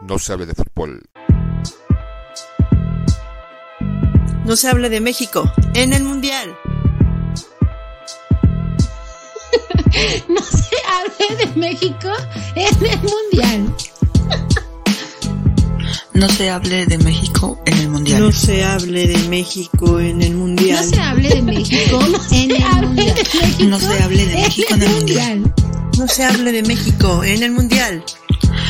no se hable de fútbol. No se hable de México en el Mundial. no se hable de México en el Mundial. No se hable de México en el Mundial. No se hable de México en el Mundial. No se hable de México en el Mundial. No se hable de México en el Mundial. No se hable de México en el Mundial.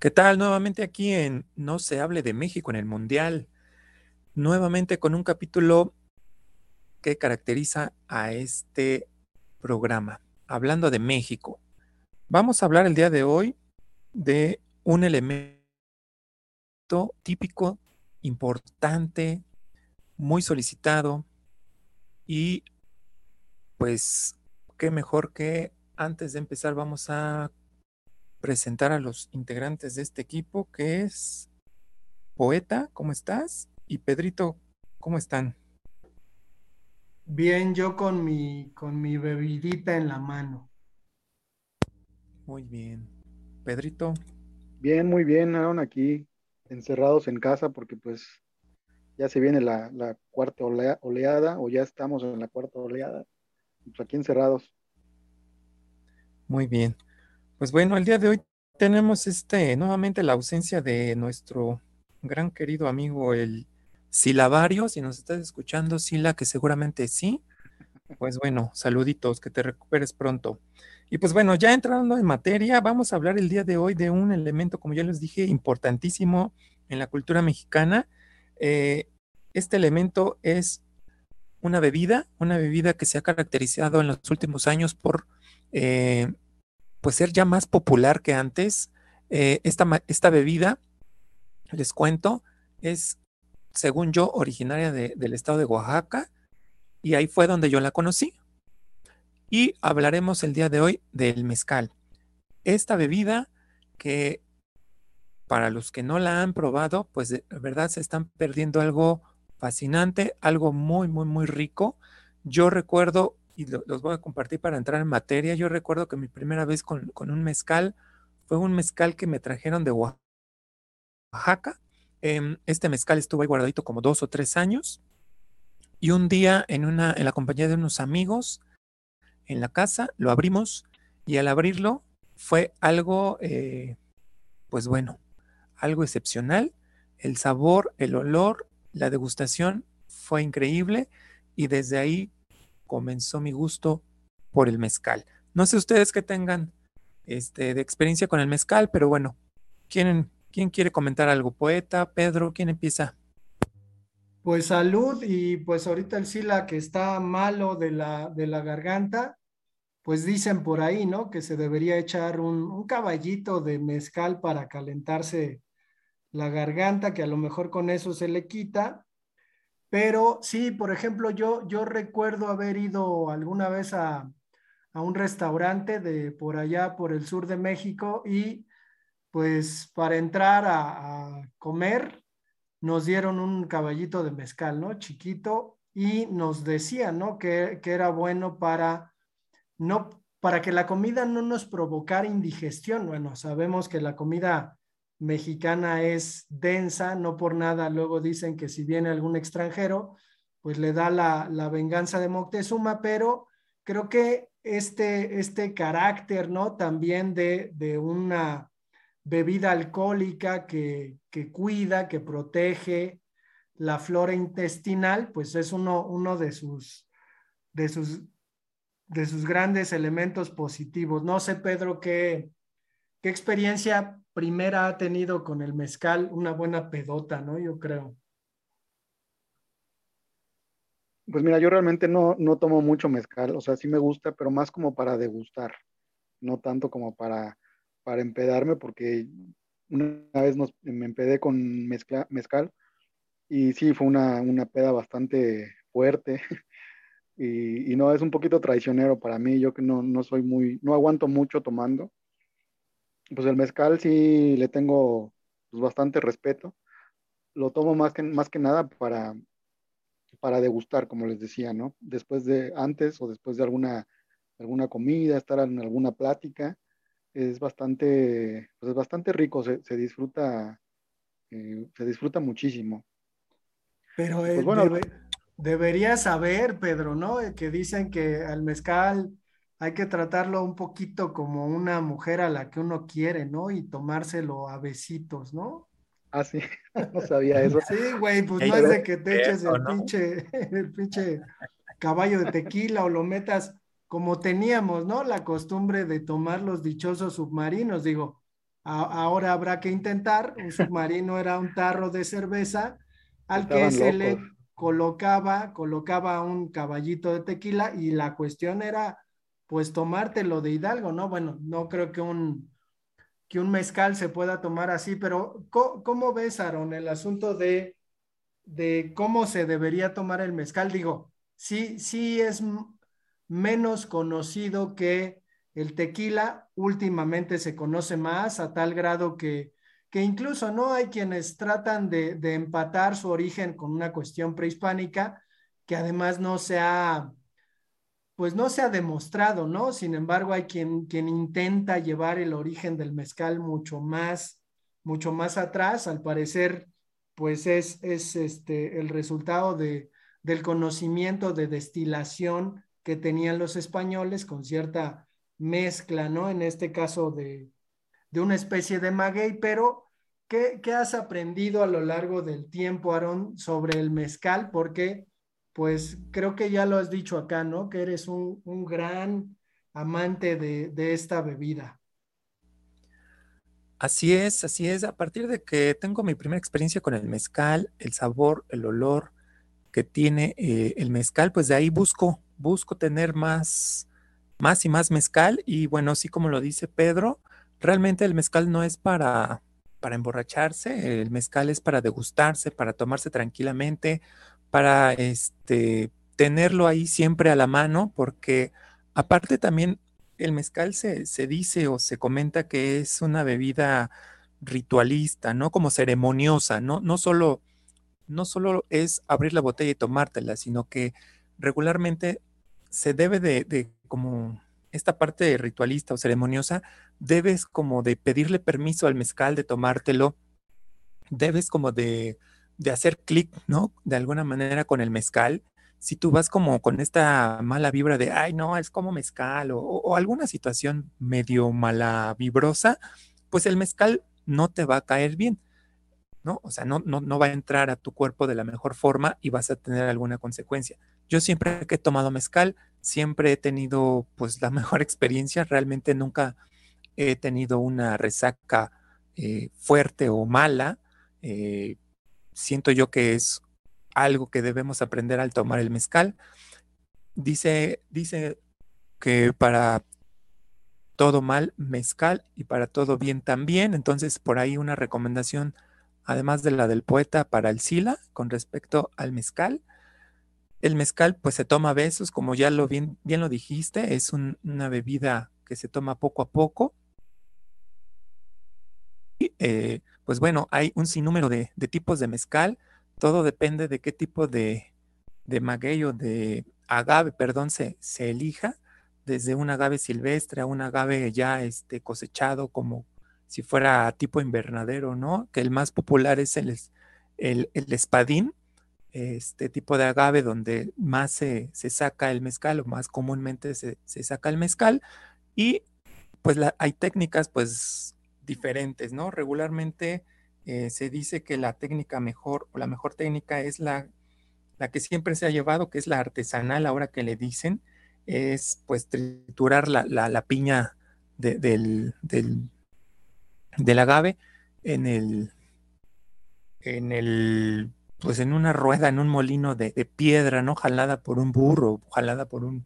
¿Qué tal? Nuevamente aquí en No se hable de México en el Mundial. Nuevamente con un capítulo que caracteriza a este programa. Hablando de México. Vamos a hablar el día de hoy de un elemento típico, importante, muy solicitado y pues qué mejor que antes de empezar vamos a presentar a los integrantes de este equipo, que es Poeta, ¿cómo estás? Y Pedrito, ¿cómo están? Bien, yo con mi, con mi bebidita en la mano. Muy bien. Pedrito. Bien, muy bien, Aaron, aquí encerrados en casa porque pues ya se viene la, la cuarta oleada o ya estamos en la cuarta oleada. Pues aquí encerrados. Muy bien. Pues bueno, el día de hoy tenemos este nuevamente la ausencia de nuestro gran querido amigo el Silabario. Si nos estás escuchando, Sila, que seguramente sí. Pues bueno, saluditos, que te recuperes pronto. Y pues bueno, ya entrando en materia, vamos a hablar el día de hoy de un elemento, como ya les dije, importantísimo en la cultura mexicana. Eh, este elemento es una bebida, una bebida que se ha caracterizado en los últimos años por eh, pues ser ya más popular que antes. Eh, esta, esta, bebida, les cuento, es, según yo, originaria del estado de Oaxaca y ahí fue donde yo la conocí. Y hablaremos el día de hoy del mezcal. Esta bebida que para los que no la han probado, pues de verdad se están perdiendo algo fascinante, algo muy, muy, muy rico. Yo recuerdo y los voy a compartir para entrar en materia. Yo recuerdo que mi primera vez con, un mezcal fue un mezcal que me trajeron de Oaxaca. Em, este mezcal estuvo ahí guardadito como dos o tres años. Y un día en, una, en la compañía de unos amigos en la casa, lo abrimos y al abrirlo fue algo, eh, pues bueno, algo excepcional. El sabor, el olor, la degustación fue increíble y desde ahí comenzó mi gusto por el mezcal. No sé ustedes que tengan este, de experiencia con el mezcal, pero bueno, ¿quién, ¿quién quiere comentar algo? ¿Poeta? ¿Pedro? ¿Quién empieza? Pues salud y pues ahorita el Sila que está malo de la, de la garganta, pues dicen por ahí, ¿no? Que se debería echar un, un caballito de mezcal para calentarse la garganta, que a lo mejor con eso se le quita pero sí, por ejemplo, yo, yo recuerdo haber ido alguna vez a, un restaurante de por allá, por el sur de México, y pues para entrar a, comer nos dieron un caballito de mezcal, ¿no? Chiquito, y nos decían, ¿no? Que, que era bueno para, no, para que la comida no nos provocara indigestión. Bueno, sabemos que la comida mexicana es densa, no por nada luego dicen que si viene algún extranjero, pues le da la, venganza de Moctezuma, pero creo que este, este carácter, ¿no? También de, una bebida alcohólica que, cuida, que protege la flora intestinal, pues es uno, uno de, sus, de, sus, de sus grandes elementos positivos. No sé, Pedro, qué, qué experiencia primera ha tenido con el mezcal una buena pedota, ¿no? Yo creo. Pues mira, yo realmente no, no tomo mucho mezcal, o sea, sí me gusta, pero más como para degustar, no tanto como para, para empedarme, porque una vez me empedé con mezcal y sí, fue una, una peda bastante fuerte. Y, no, es un poquito traicionero para mí, yo que no, no soy muy, no aguanto mucho tomando. Pues el mezcal sí le tengo pues, bastante respeto. Lo tomo más que, más que nada para, para degustar, como les decía, ¿no? Después de, antes o después de alguna, alguna comida, estar en alguna plática, es bastante, pues es bastante rico, se, disfruta, eh, se disfruta muchísimo. Pero pues bueno, deberías saber, Pedro, ¿no? Eh, que dicen que al mezcal hay que tratarlo un poquito como una mujer a la que uno quiere, ¿no? Y tomárselo a besitos, ¿no? Ah, sí, no sabía eso. Sí, güey, pues no es de que te eches el pinche, el pinche caballo de tequila o lo metas como teníamos, ¿no? La costumbre de tomar los dichosos submarinos. Digo, ahora habrá que intentar. Un submarino era un tarro de cerveza al que se le colocaba, colocaba un caballito de tequila y la cuestión era pues tomártelo de Hidalgo, ¿no? Bueno, no creo que un, que un mezcal se pueda tomar así, pero ¿cómo, ves, Aaron, el asunto de, de cómo se debería tomar el mezcal? Digo, sí, sí es menos conocido que el tequila, últimamente se conoce más a tal grado que que incluso no hay quienes tratan de, empatar su origen con una cuestión prehispánica que además no se ha, pues no se ha demostrado, ¿no? Sin embargo, hay quien, quien intenta llevar el origen del mezcal mucho más, mucho más atrás. Al parecer, pues es, es este, el resultado de, del conocimiento de destilación que tenían los españoles con cierta mezcla, ¿no? En este caso de, de una especie de maguey, pero ¿qué, has aprendido a lo largo del tiempo, Aaron, sobre el mezcal? Porque, pues creo que ya lo has dicho acá, ¿no? Que eres un, gran amante de, esta bebida. Así es, así es. A partir de que tengo mi primera experiencia con el mezcal, el sabor, el olor que tiene eh, el mezcal, pues de ahí busco, busco tener más, más y más mezcal. Y bueno, así como lo dice Pedro, realmente el mezcal no es para, para emborracharse, el mezcal es para degustarse, para tomarse tranquilamente, para este, tenerlo ahí siempre a la mano, porque aparte también el mezcal se, se dice o se comenta que es una bebida ritualista, ¿no? Como ceremoniosa, ¿no? No solo, no solo es abrir la botella y tomártela, sino que regularmente se debe de, de como esta parte ritualista o ceremoniosa, debes como de pedirle permiso al mezcal de tomártelo, debes como de, hacer clic, ¿no? De alguna manera con el mezcal. Si tú vas como con esta mala vibra de, ay, no, es como mezcal o, alguna situación medio mala vibrosa, pues el mezcal no te va a caer bien. ¿no? O sea, no, no, no va a entrar a tu cuerpo de la mejor forma y vas a tener alguna consecuencia. Yo siempre que he tomado mezcal, siempre he tenido pues la mejor experiencia, realmente nunca he tenido una resaca eh, fuerte o mala. Eh, siento yo que es algo que debemos aprender al tomar el mezcal. Dice, dice que para todo mal, mezcal y para todo bien también. Entonces, por ahí una recomendación, además de la del poeta para el Sila, con respecto al mezcal. El mezcal pues se toma a besos, como ya lo bien, bien lo dijiste, es una bebida que se toma poco a poco. Y, eh, pues bueno, hay un sinnúmero de, tipos de mezcal, todo depende de qué tipo de, de maguey o de agave, perdón, se, se, elija, desde un agave silvestre a un agave ya este, cosechado como si fuera tipo invernadero, ¿no? Que el más popular es el, el, el espadín, este tipo de agave donde más se, saca el mezcal o más comúnmente se, saca el mezcal. Y pues hay técnicas pues diferentes, ¿no? Regularmente eh, se dice que la técnica mejor o la mejor técnica es la, la que siempre se ha llevado, que es la artesanal, ahora que le dicen, es pues triturar la, piña del, del, del agave en el, en el pues en una rueda, en un molino de, piedra, ¿no? Jalada por un burro, jalada por un,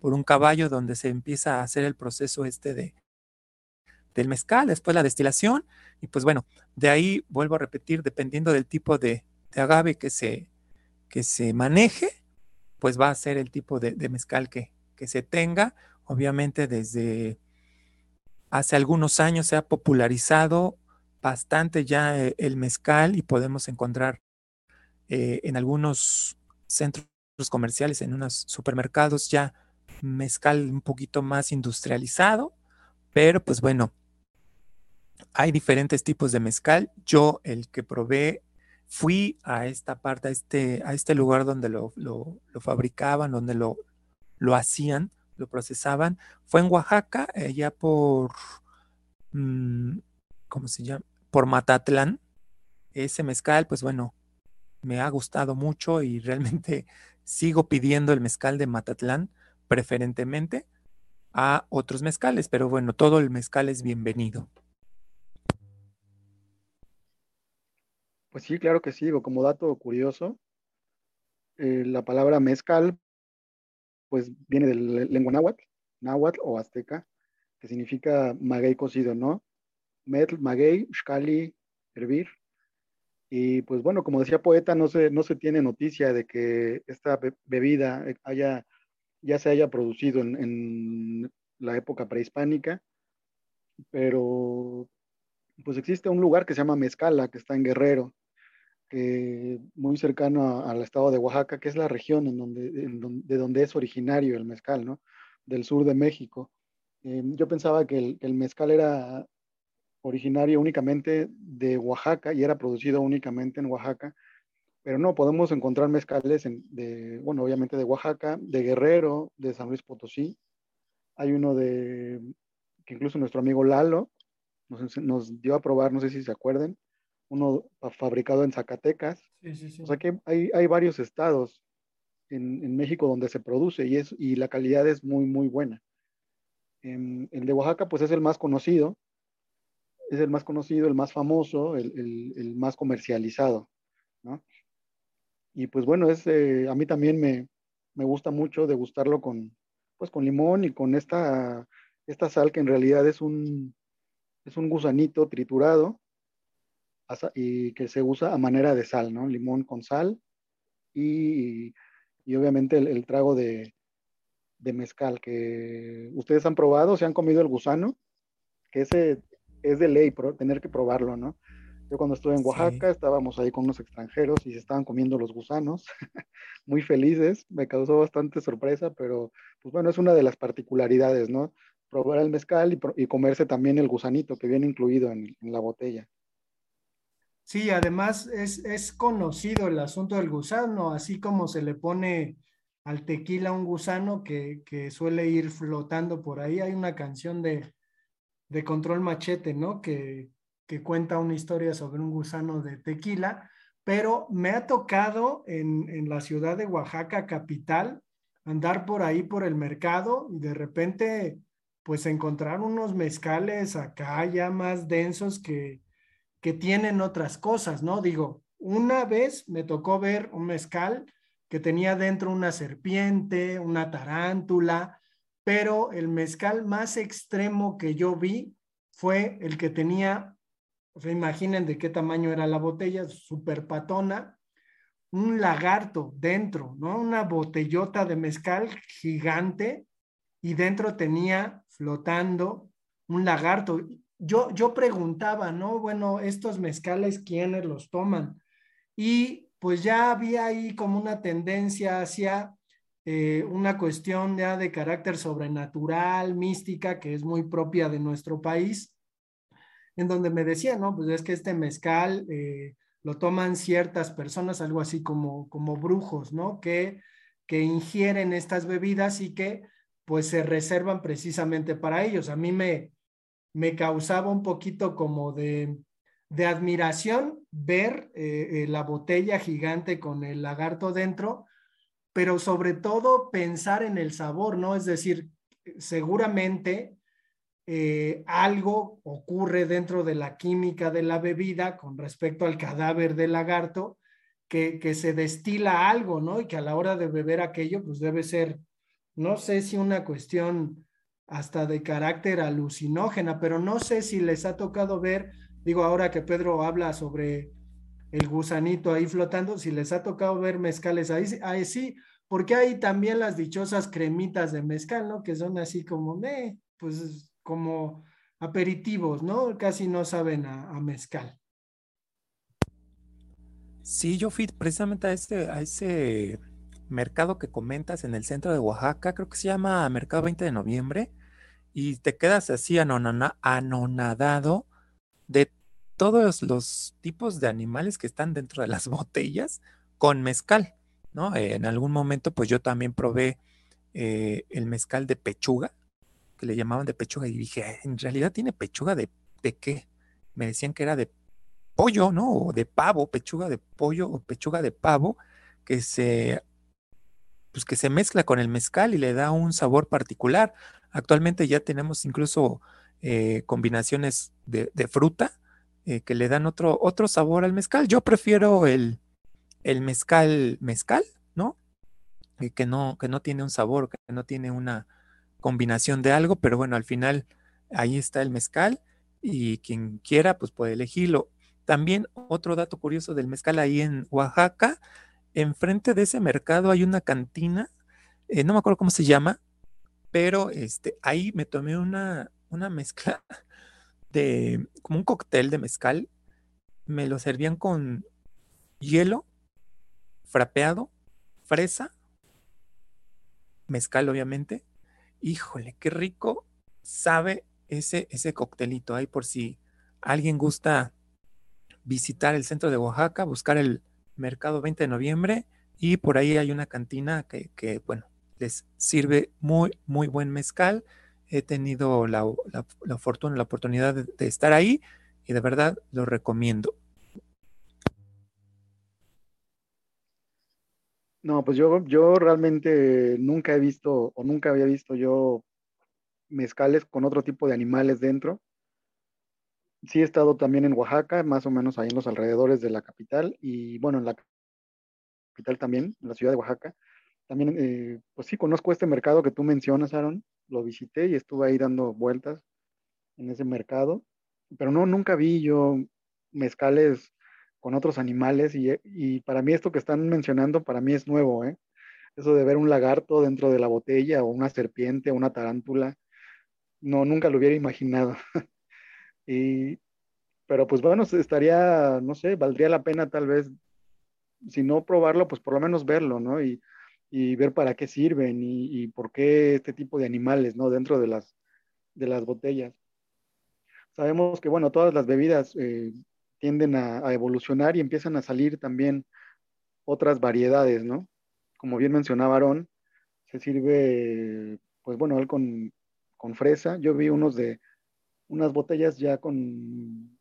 por un caballo, donde se empieza a hacer el proceso este de, del mezcal, después la destilación, y pues bueno, de ahí vuelvo a repetir, dependiendo del tipo de, agave que se, que se maneje, pues va a ser el tipo de, mezcal que, que se tenga. Obviamente desde hace algunos años se ha popularizado bastante ya eh, el mezcal y podemos encontrar eh, en algunos centros comerciales, en unos supermercados ya mezcal un poquito más industrializado, pero pues bueno, hay diferentes tipos de mezcal. Yo, el que probé, fui a esta parte, a este, este lugar donde lo, fabricaban, donde lo, lo hacían, lo procesaban. Fue en Oaxaca, allá por, mm, ¿cómo se llama? Por Matatlán. Ese mezcal, pues bueno, me ha gustado mucho y realmente sigo pidiendo el mezcal de Matatlán preferentemente a otros mezcales, pero bueno, todo el mezcal es bienvenido. Pues sí, claro que sí, como dato curioso, eh, la palabra mezcal pues viene del lengua náhuatl, náhuatl o azteca, que significa maguey cocido, ¿no? Metl, maguey, shkali, hervir. Y pues bueno, como decía poeta, no se, no se tiene noticia de que esta bebida haya ya se haya producido en, la época prehispánica, pero pues existe un lugar que se llama Mezcala, que está en Guerrero, que muy cercano al estado de Oaxaca, que es la región en donde, de donde es originario el mezcal, ¿no? Del sur de México. Eh, yo pensaba que el, mezcal era originario únicamente de Oaxaca y era producido únicamente en Oaxaca, pero no, podemos encontrar mezcales de, bueno, obviamente de Oaxaca, de Guerrero, de San Luis Potosí. Hay uno de, que incluso nuestro amigo Lalo nos, dio a probar, no sé si se acuerden, uno fabricado en Zacatecas. Sí, sí, sí. O sea que hay, hay varios estados en, en, México donde se produce y, es, y la calidad es muy, muy buena. el de Oaxaca, pues es el más conocido, es el más conocido, el más famoso, el, el, el más comercializado, ¿no? Y pues bueno, es, eh, a mí también me, me, gusta mucho degustarlo con, pues con limón y con esta, esta sal que en realidad es un, es un gusanito triturado y que se usa a manera de sal, ¿no? Limón con sal y, y obviamente el, trago de, de, mezcal que ustedes han probado, se han comido el gusano, que ese es de ley, tener que probarlo, ¿no? Yo cuando estuve en Oaxaca estábamos ahí con unos extranjeros y se estaban comiendo los gusanos, muy felices, me causó bastante sorpresa, pero pues bueno, es una de las particularidades, ¿no? Probar el mezcal y, comerse también el gusanito que viene incluido en, la botella. Sí, además es, es, conocido el asunto del gusano, así como se le pone al tequila un gusano que, que suele ir flotando por ahí. Hay una canción de, de Control Machete, ¿no? Que, que cuenta una historia sobre un gusano de tequila, pero me ha tocado en, la ciudad de Oaxaca, capital, andar por ahí por el mercado y de repente pues encontrar unos mezcales acá ya más densos que, tienen otras cosas, ¿no? Digo, una vez me tocó ver un mezcal que tenía dentro una serpiente, una tarántula, pero el mezcal más extremo que yo vi fue el que tenía o sea, imaginen de qué tamaño era la botella, súper patona, un lagarto dentro, ¿no? Una botellota de mezcal gigante y dentro tenía flotando un lagarto. Yo, yo preguntaba, ¿no? Bueno, estos mezcales, ¿quiénes los toman? Y pues ya había ahí como una tendencia hacia eh, una cuestión ya de carácter sobrenatural, mística, que es muy propia de nuestro país en donde me decía, no, pues es que este mezcal eh, lo toman ciertas personas, algo así como, como brujos, ¿no? Que, que ingieren estas bebidas y que pues se reservan precisamente para ellos. A mí me, me causaba un poquito como de, de admiración ver eh, eh, la botella gigante con el lagarto dentro, pero sobre todo pensar en el sabor, ¿no? Es decir, seguramente eh, algo ocurre dentro de la química de la bebida con respecto al cadáver del lagarto, que, que, se destila algo, ¿no? Y que a la hora de beber aquello, pues debe ser, no sé si una cuestión hasta de carácter alucinógena, pero no sé si les ha tocado ver, digo ahora que Pedro habla sobre el gusanito ahí flotando, si les ha tocado ver mezcales ahí, ahí sí, porque hay también las dichosas cremitas de mezcal, ¿no? Que son así como, eh, pues como aperitivos, ¿no? Casi no saben a, mezcal. Sí, yo fui precisamente a ese, a ese mercado que comentas en el centro de Oaxaca, creo que se llama Mercado 20 de Noviembre, y te quedas así anonadado de todos los tipos de animales que están dentro de las botellas con mezcal, ¿no? en algún momento, pues yo también probé eh, el mezcal de pechuga, que le llamaban de pechuga, y dije, en realidad tiene pechuga de, de qué? Me decían que era de pollo, ¿no? O de pavo, pechuga de pollo o pechuga de pavo, que se, pues que se mezcla con el mezcal y le da un sabor particular. Actualmente ya tenemos incluso eh, combinaciones de, fruta eh, que le dan otro, otro sabor al mezcal. Yo prefiero el, el mezcal mezcal, ¿no? Eh, que ¿no? Que no tiene un sabor, que no tiene una combinación de algo, pero bueno, al final ahí está el mezcal y quien quiera pues puede elegirlo. También otro dato curioso del mezcal ahí en Oaxaca, enfrente de ese mercado hay una cantina, no me acuerdo cómo se llama, pero este, ahí me tomé una, una mezcla de como un cóctel de mezcal. Me lo servían con hielo, frapeado, fresa, mezcal obviamente. Híjole, qué rico sabe ese, ese coctelito. Ahí por si alguien gusta visitar el centro de Oaxaca, buscar el mercado 20 de noviembre y por ahí hay una cantina que, que bueno, les sirve muy, muy buen mezcal he tenido la, fortuna, la oportunidad de, estar ahí y de verdad lo recomiendo. No, pues yo, yo realmente nunca he visto o nunca había visto yo mezcales con otro tipo de animales dentro. Sí he estado también en Oaxaca, más o menos ahí en los alrededores de la capital y bueno, en la capital también, en la ciudad de Oaxaca. También, eh, pues sí, conozco este mercado que tú mencionas, Aaron, lo visité y estuve ahí dando vueltas en ese mercado, pero no, nunca vi yo mezcales con otros animales y, para mí esto que están mencionando, para mí es nuevo, ¿eh? Eso de ver un lagarto dentro de la botella o una serpiente o una tarántula, no, nunca lo hubiera imaginado. y, pero pues bueno, estaría, no sé, valdría la pena tal vez, si no probarlo, pues por lo menos verlo, ¿no? Y, y ver para qué sirven y, por qué este tipo de animales, ¿no? Dentro de las, de las botellas. Sabemos que, bueno, todas las bebidas eh, tienden a, evolucionar y empiezan a salir también otras variedades, ¿no? Como bien mencionaba Aaron, se sirve, pues bueno, con, con fresa. Yo vi unos de, unas botellas ya con,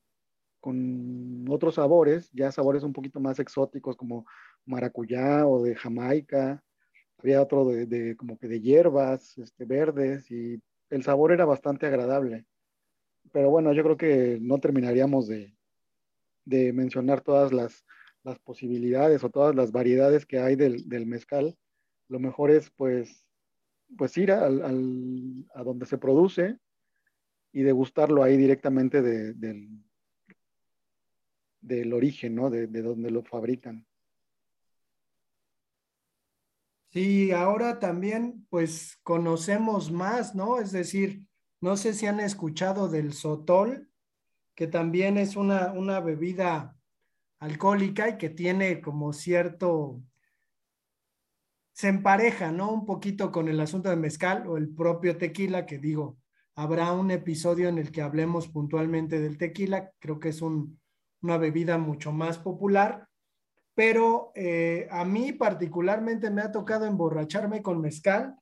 con otros sabores, ya sabores un poquito más exóticos como maracuyá o de Jamaica, había otro de, como que de hierbas este, verdes y el sabor era bastante agradable. Pero bueno, yo creo que no terminaríamos de, mencionar todas las, posibilidades o todas las variedades que hay del, mezcal. Lo mejor es pues, pues ir al, a donde se produce y degustarlo ahí directamente del, del origen, ¿no? De, de donde lo fabrican. Sí, ahora también pues conocemos más, ¿no? Es decir, no sé si han escuchado del sotol, que también es una, una bebida alcohólica y que tiene como cierto, se empareja, ¿no? Un poquito con el asunto de mezcal o el propio tequila, que digo, habrá un episodio en el que hablemos puntualmente del tequila, creo que es una bebida mucho más popular, pero eh, a mí particularmente me ha tocado emborracharme con mezcal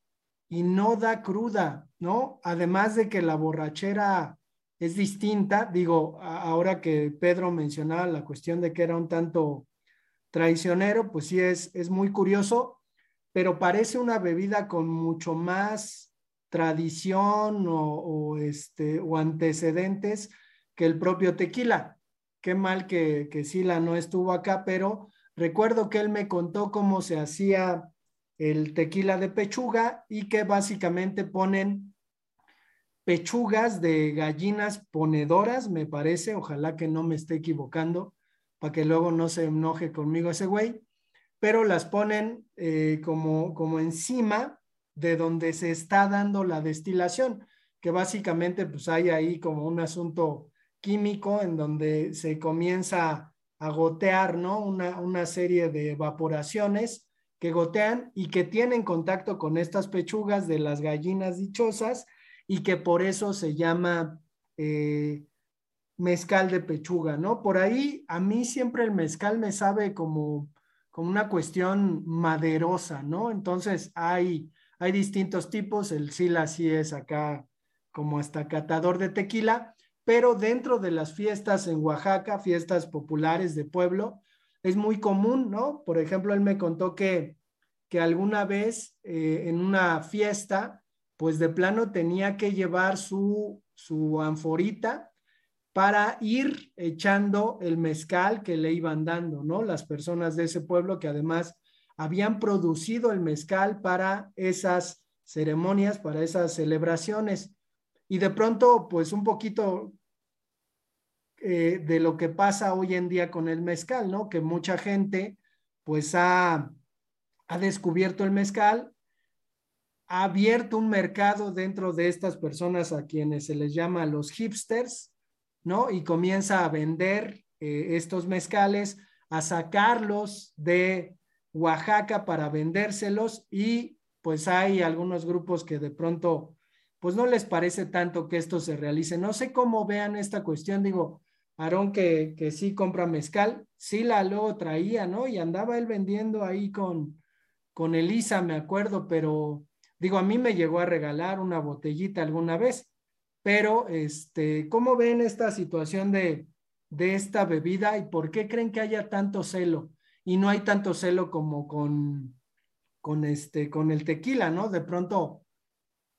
y no da cruda, ¿no? Además de que la borrachera es distinta, digo, ahora que Pedro mencionaba la cuestión de que era un tanto traicionero, pues sí es, es muy curioso, pero parece una bebida con mucho más tradición o, este, o antecedentes que el propio tequila. Qué mal que, que Sila no estuvo acá, pero Recuerdo que él me contó cómo se hacía el tequila de pechuga y que básicamente ponen pechugas de gallinas ponedoras, me parece, ojalá que no me esté equivocando, para que luego no se enoje conmigo ese güey, pero las ponen eh, como, como encima de donde se está dando la destilación, que básicamente pues hay ahí como un asunto químico en donde se comienza a gotear, ¿no? Una, una serie de evaporaciones que gotean y que tienen contacto con estas pechugas de las gallinas dichosas y que por eso se llama eh, mezcal de pechuga, ¿no? Por ahí a mí siempre el mezcal me sabe como, como una cuestión maderosa, ¿no? Entonces hay, hay distintos tipos, el sila sí es acá como hasta catador de tequila, pero dentro de las fiestas en Oaxaca, fiestas populares de pueblo, es muy común, ¿no? Por ejemplo, él me contó que, que alguna vez eh, en una fiesta, pues de plano tenía que llevar su, su anforita para ir echando el mezcal que le iban dando, ¿no? Las personas de ese pueblo que además habían producido el mezcal para esas ceremonias, para esas celebraciones. Y de pronto, pues un poquito eh, de lo que pasa hoy en día con el mezcal, ¿no? Que mucha gente pues ha, ha descubierto el mezcal, ha abierto un mercado dentro de estas personas a quienes se les llama los hipsters, ¿no? Y comienza a vender eh, estos mezcales, a sacarlos de Oaxaca para vendérselos y pues hay algunos grupos que de pronto pues no les parece tanto que esto se realice. No sé cómo vean esta cuestión, digo, Aarón que, que sí compra mezcal, sí la luego traía, ¿no? Y andaba él vendiendo ahí con, con Elisa, me acuerdo, pero digo, a mí me llegó a regalar una botellita alguna vez, pero este, ¿cómo ven esta situación de, de esta bebida y por qué creen que haya tanto celo? Y no hay tanto celo como con, con, este, con el tequila, ¿no? De pronto,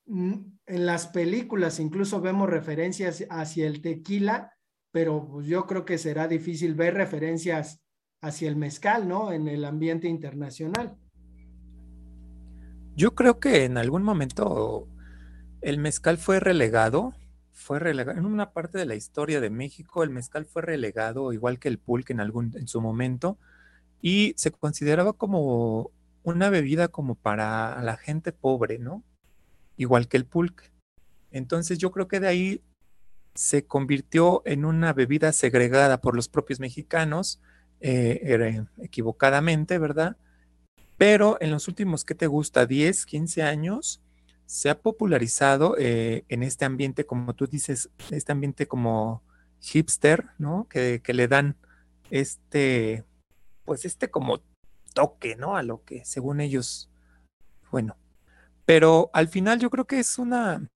en las películas incluso vemos referencias hacia el tequila pero pues, yo creo que será difícil ver referencias hacia el mezcal, ¿no? En el ambiente internacional. Yo creo que en algún momento el mezcal fue relegado, fue relegado en una parte de la historia de México, el mezcal fue relegado igual que el pulque en algún en su momento y se consideraba como una bebida como para la gente pobre, ¿no? Igual que el pulque. Entonces yo creo que de ahí se convirtió en una bebida segregada por los propios mexicanos, eh, equivocadamente, ¿verdad? Pero en los últimos, ¿qué te gusta? 10, 15 años, se ha popularizado eh, en este ambiente, como tú dices, este ambiente como hipster, ¿no? Que, que, le dan este, pues este como toque, ¿no? A lo que según ellos, bueno. Pero al final yo creo que es una,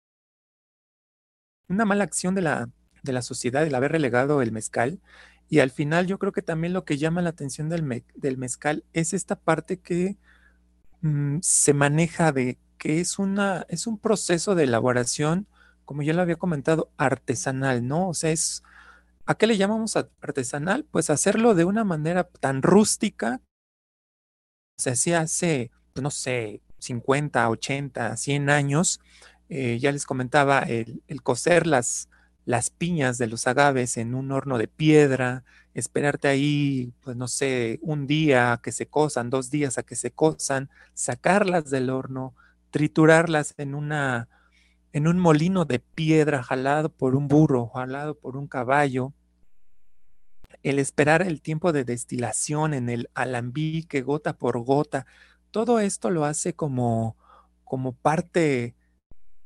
una mala acción de la, de la sociedad el haber relegado el mezcal. Y al final yo creo que también lo que llama la atención del, del mezcal es esta parte que mm, se maneja de que es, una, es un proceso de elaboración, como ya lo había comentado, artesanal, ¿no? O sea, es, ¿a qué le llamamos artesanal? Pues hacerlo de una manera tan rústica, se hacía hace, no sé, 50, 80, 100 años, eh, ya les comentaba, el, cocer las, las piñas de los agaves en un horno de piedra, esperarte ahí, pues no sé, un día a que se cosan, dos días a que se cosan, sacarlas del horno, triturarlas en una en un molino de piedra jalado por un burro, jalado por un caballo, el esperar el tiempo de destilación en el alambique gota por gota, todo esto lo hace como como parte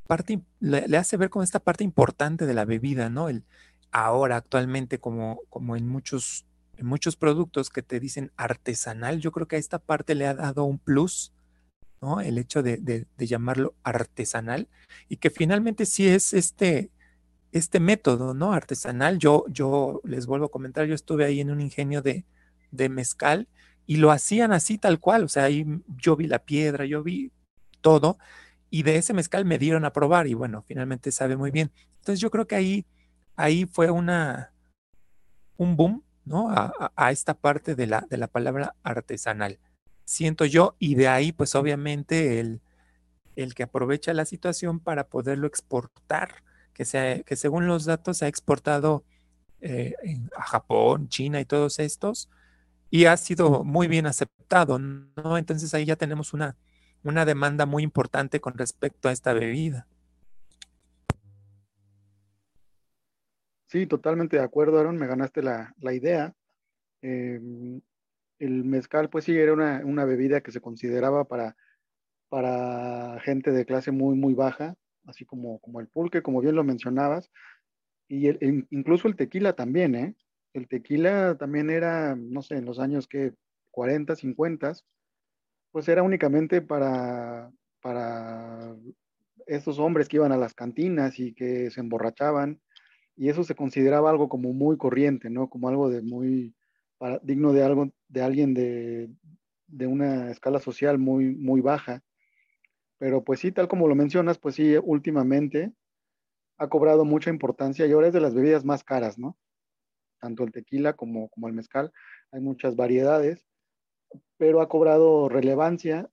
parte, le, hace ver como esta parte importante de la bebida, ¿no? El, ahora, actualmente, como, como en muchos, en muchos productos que te dicen artesanal, yo creo que a esta parte le ha dado un plus, ¿no? El hecho de, de, llamarlo artesanal y que finalmente sí es este, este método, ¿no? Artesanal. Yo, yo les vuelvo a comentar, yo estuve ahí en un ingenio de, de mezcal y lo hacían así tal cual, o sea, ahí yo vi la piedra, yo vi todo y de ese mezcal me dieron a probar y bueno, finalmente sabe muy bien. Entonces yo creo que ahí, ahí fue una, un boom, ¿no? A, esta parte de la, de la palabra artesanal. Siento yo, y de ahí pues obviamente el, el que aprovecha la situación para poderlo exportar que, se, que según los datos se ha exportado eh, a Japón, China y todos estos, y ha sido muy bien aceptado, ¿no? Entonces ahí ya tenemos una, una demanda muy importante con respecto a esta bebida. Sí, totalmente de acuerdo, Aaron, me ganaste la, idea. Em, el mezcal, pues sí, era una, bebida que se consideraba para, para gente de clase muy, muy baja, así como, como el pulque, como bien lo mencionabas, y incluso el tequila también, ¿eh? El tequila también era, no sé, en los años que 40, 50, pues era únicamente para, para estos hombres que iban a las cantinas y que se emborrachaban y eso se consideraba algo como muy corriente, ¿no? Como algo de muy digno de algo de alguien de, una escala social muy muy baja. Pero pues sí, tal como lo mencionas, pues sí, últimamente ha cobrado mucha importancia y ahora es de las bebidas más caras, ¿no? Tanto el tequila como, como el mezcal, hay muchas variedades, pero ha cobrado relevancia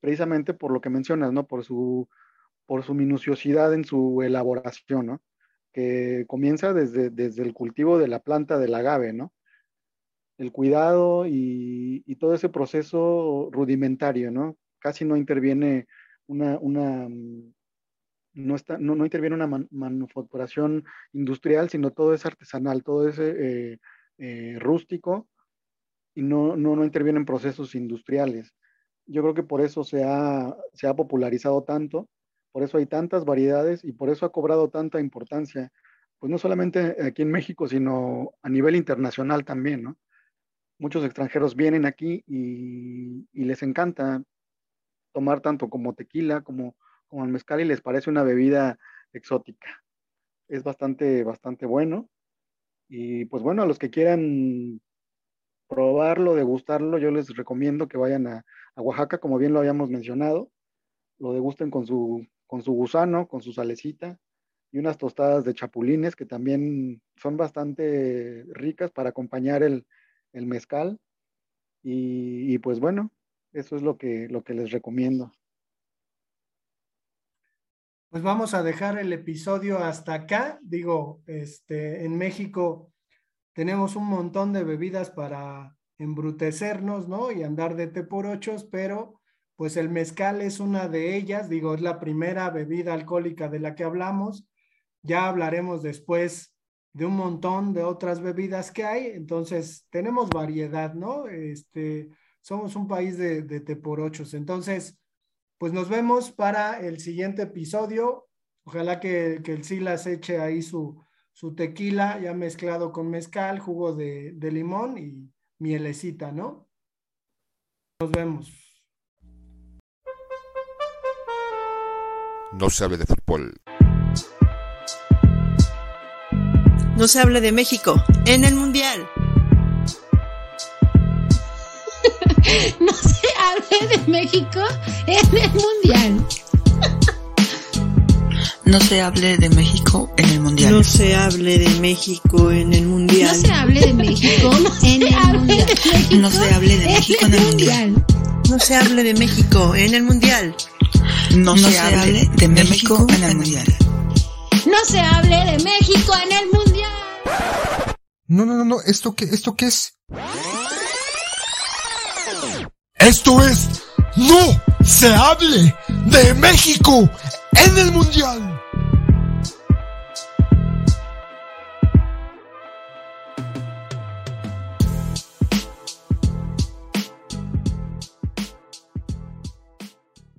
precisamente por lo que mencionas, ¿no? Por su, por su minuciosidad en su elaboración, ¿no? que comienza desde, desde el cultivo de la planta del agave, ¿no? El cuidado y, todo ese proceso rudimentario, ¿no? Casi no interviene una, una no, está, no, interviene una manufacturación industrial, sino todo es artesanal, todo es eh, eh, rústico y no, no, no intervienen procesos industriales. Yo creo que por eso se ha, se ha popularizado tanto por eso hay tantas variedades y por eso ha cobrado tanta importancia, pues no solamente aquí en México, sino a nivel internacional también, ¿no? Muchos extranjeros vienen aquí y, les encanta tomar tanto como tequila como, como el mezcal y les parece una bebida exótica. Es bastante, bastante bueno. Y pues bueno, a los que quieran probarlo, degustarlo, yo les recomiendo que vayan a, a Oaxaca, como bien lo habíamos mencionado, lo degusten con su con su gusano, con su salecita y unas tostadas de chapulines que también son bastante ricas para acompañar el, mezcal. Y, pues bueno, eso es lo que, lo que les recomiendo. Pues vamos a dejar el episodio hasta acá. Digo, este, en México tenemos un montón de bebidas para embrutecernos, ¿no? Y andar de té por ochos, pero pues el mezcal es una de ellas, digo, es la primera bebida alcohólica de la que hablamos. Ya hablaremos después de un montón de otras bebidas que hay, entonces tenemos variedad, ¿no? Este, somos un país de, de teporochos, entonces, pues nos vemos para el siguiente episodio. Ojalá que, que el Silas eche ahí su, su tequila ya mezclado con mezcal, jugo de, de limón y mielecita, ¿no? Nos vemos. no se hable de fútbol. No se hable de México en el Mundial. no se de México en el Mundial. No se hable de México en el Mundial. No se hable de México en el Mundial. No se hable de México en el Mundial. No se hable de México en el Mundial. No se hable de México en el Mundial. No, se, hable de, México, en el Mundial. No se hable de México en el Mundial. No, no, no, no. ¿Esto qué, esto qué es? Esto es... No se hable de México en el Mundial.